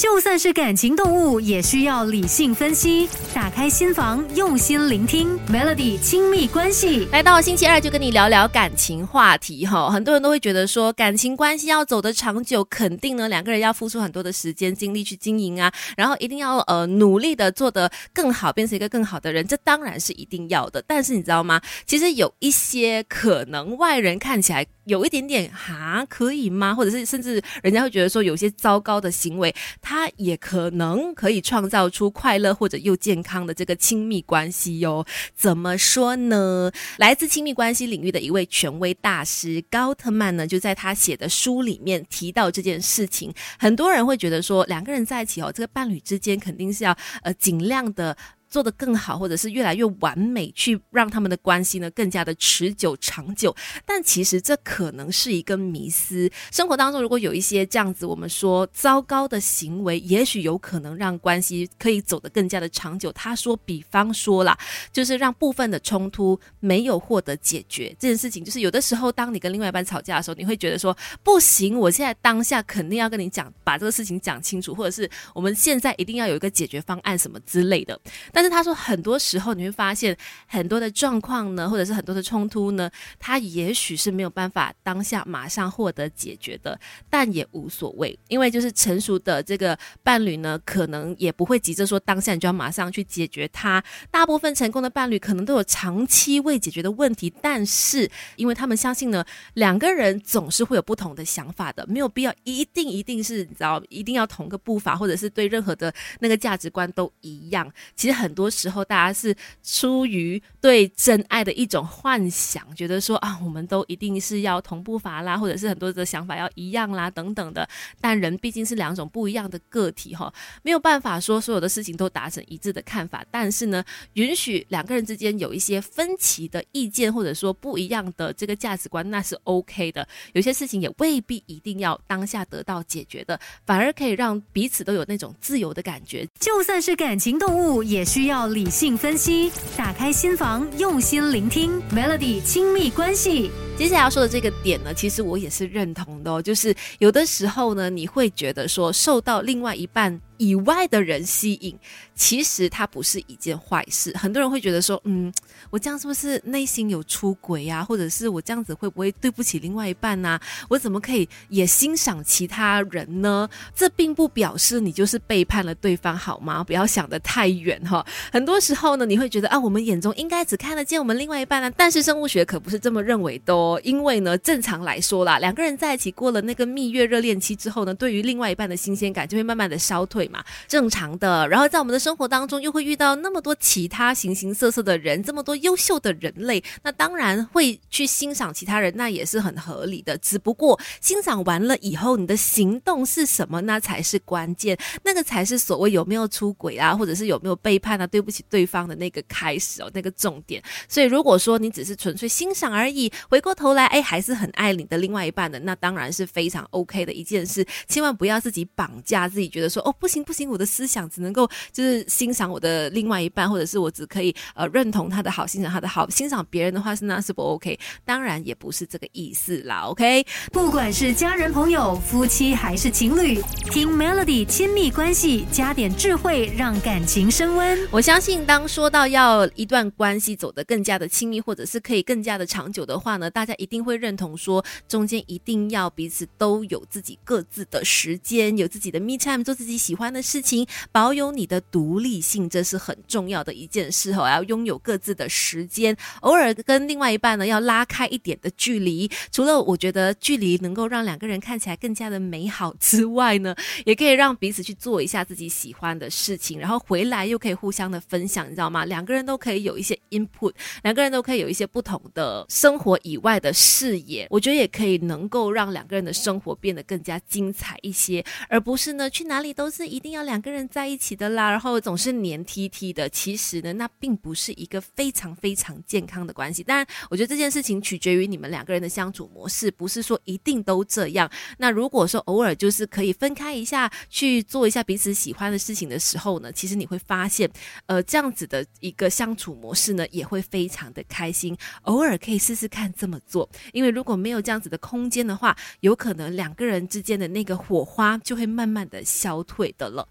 就算是感情动物，也需要理性分析。打开心房，用心聆听。Melody 亲密关系，来到星期二就跟你聊聊感情话题哈。很多人都会觉得说，感情关系要走得长久，肯定呢两个人要付出很多的时间精力去经营啊，然后一定要呃努力的做得更好，变成一个更好的人，这当然是一定要的。但是你知道吗？其实有一些可能外人看起来。有一点点哈，可以吗？或者是甚至人家会觉得说，有些糟糕的行为，他也可能可以创造出快乐或者又健康的这个亲密关系哟。怎么说呢？来自亲密关系领域的一位权威大师高特曼呢，就在他写的书里面提到这件事情。很多人会觉得说，两个人在一起哦，这个伴侣之间肯定是要呃尽量的。做得更好，或者是越来越完美，去让他们的关系呢更加的持久长久。但其实这可能是一个迷思。生活当中如果有一些这样子，我们说糟糕的行为，也许有可能让关系可以走得更加的长久。他说，比方说啦，就是让部分的冲突没有获得解决这件事情，就是有的时候，当你跟另外一半吵架的时候，你会觉得说不行，我现在当下肯定要跟你讲，把这个事情讲清楚，或者是我们现在一定要有一个解决方案什么之类的。但但是他说，很多时候你会发现很多的状况呢，或者是很多的冲突呢，他也许是没有办法当下马上获得解决的，但也无所谓，因为就是成熟的这个伴侣呢，可能也不会急着说当下你就要马上去解决它。大部分成功的伴侣可能都有长期未解决的问题，但是因为他们相信呢，两个人总是会有不同的想法的，没有必要一定一定是你知道一定要同个步伐，或者是对任何的那个价值观都一样。其实很。很多时候，大家是出于对真爱的一种幻想，觉得说啊，我们都一定是要同步伐啦，或者是很多的想法要一样啦，等等的。但人毕竟是两种不一样的个体哈，没有办法说所有的事情都达成一致的看法。但是呢，允许两个人之间有一些分歧的意见，或者说不一样的这个价值观，那是 OK 的。有些事情也未必一定要当下得到解决的，反而可以让彼此都有那种自由的感觉。就算是感情动物，也需。需要理性分析，打开心房，用心聆听。Melody 亲密关系，接下来要说的这个点呢，其实我也是认同的哦。就是有的时候呢，你会觉得说受到另外一半。以外的人吸引，其实它不是一件坏事。很多人会觉得说，嗯，我这样是不是内心有出轨呀？或者是我这样子会不会对不起另外一半呢？我怎么可以也欣赏其他人呢？这并不表示你就是背叛了对方，好吗？不要想得太远哈。很多时候呢，你会觉得啊，我们眼中应该只看得见我们另外一半呢。但是生物学可不是这么认为的哦。因为呢，正常来说啦，两个人在一起过了那个蜜月热恋期之后呢，对于另外一半的新鲜感就会慢慢的消退。嘛，正常的。然后在我们的生活当中，又会遇到那么多其他形形色色的人，这么多优秀的人类，那当然会去欣赏其他人，那也是很合理的。只不过欣赏完了以后，你的行动是什么，那才是关键，那个才是所谓有没有出轨啊，或者是有没有背叛啊，对不起对方的那个开始哦，那个重点。所以如果说你只是纯粹欣赏而已，回过头来，哎，还是很爱你的另外一半的，那当然是非常 OK 的一件事。千万不要自己绑架自己，觉得说哦不行。不行，我的思想只能够就是欣赏我的另外一半，或者是我只可以呃认同他的好，欣赏他的好，欣赏别人的话是那是不 OK，当然也不是这个意思啦。OK，不管是家人、朋友、夫妻还是情侣，听 Melody 亲密关系，加点智慧，让感情升温。我相信，当说到要一段关系走得更加的亲密，或者是可以更加的长久的话呢，大家一定会认同说，中间一定要彼此都有自己各自的时间，有自己的 me time，做自己喜欢。欢的事情，保有你的独立性，这是很重要的一件事哦。要拥有各自的时间，偶尔跟另外一半呢要拉开一点的距离。除了我觉得距离能够让两个人看起来更加的美好之外呢，也可以让彼此去做一下自己喜欢的事情，然后回来又可以互相的分享，你知道吗？两个人都可以有一些 input，两个人都可以有一些不同的生活以外的视野。我觉得也可以能够让两个人的生活变得更加精彩一些，而不是呢去哪里都是。一定要两个人在一起的啦，然后总是黏 T T 的。其实呢，那并不是一个非常非常健康的关系。当然，我觉得这件事情取决于你们两个人的相处模式，不是说一定都这样。那如果说偶尔就是可以分开一下，去做一下彼此喜欢的事情的时候呢，其实你会发现，呃，这样子的一个相处模式呢，也会非常的开心。偶尔可以试试看这么做，因为如果没有这样子的空间的话，有可能两个人之间的那个火花就会慢慢的消退。的了。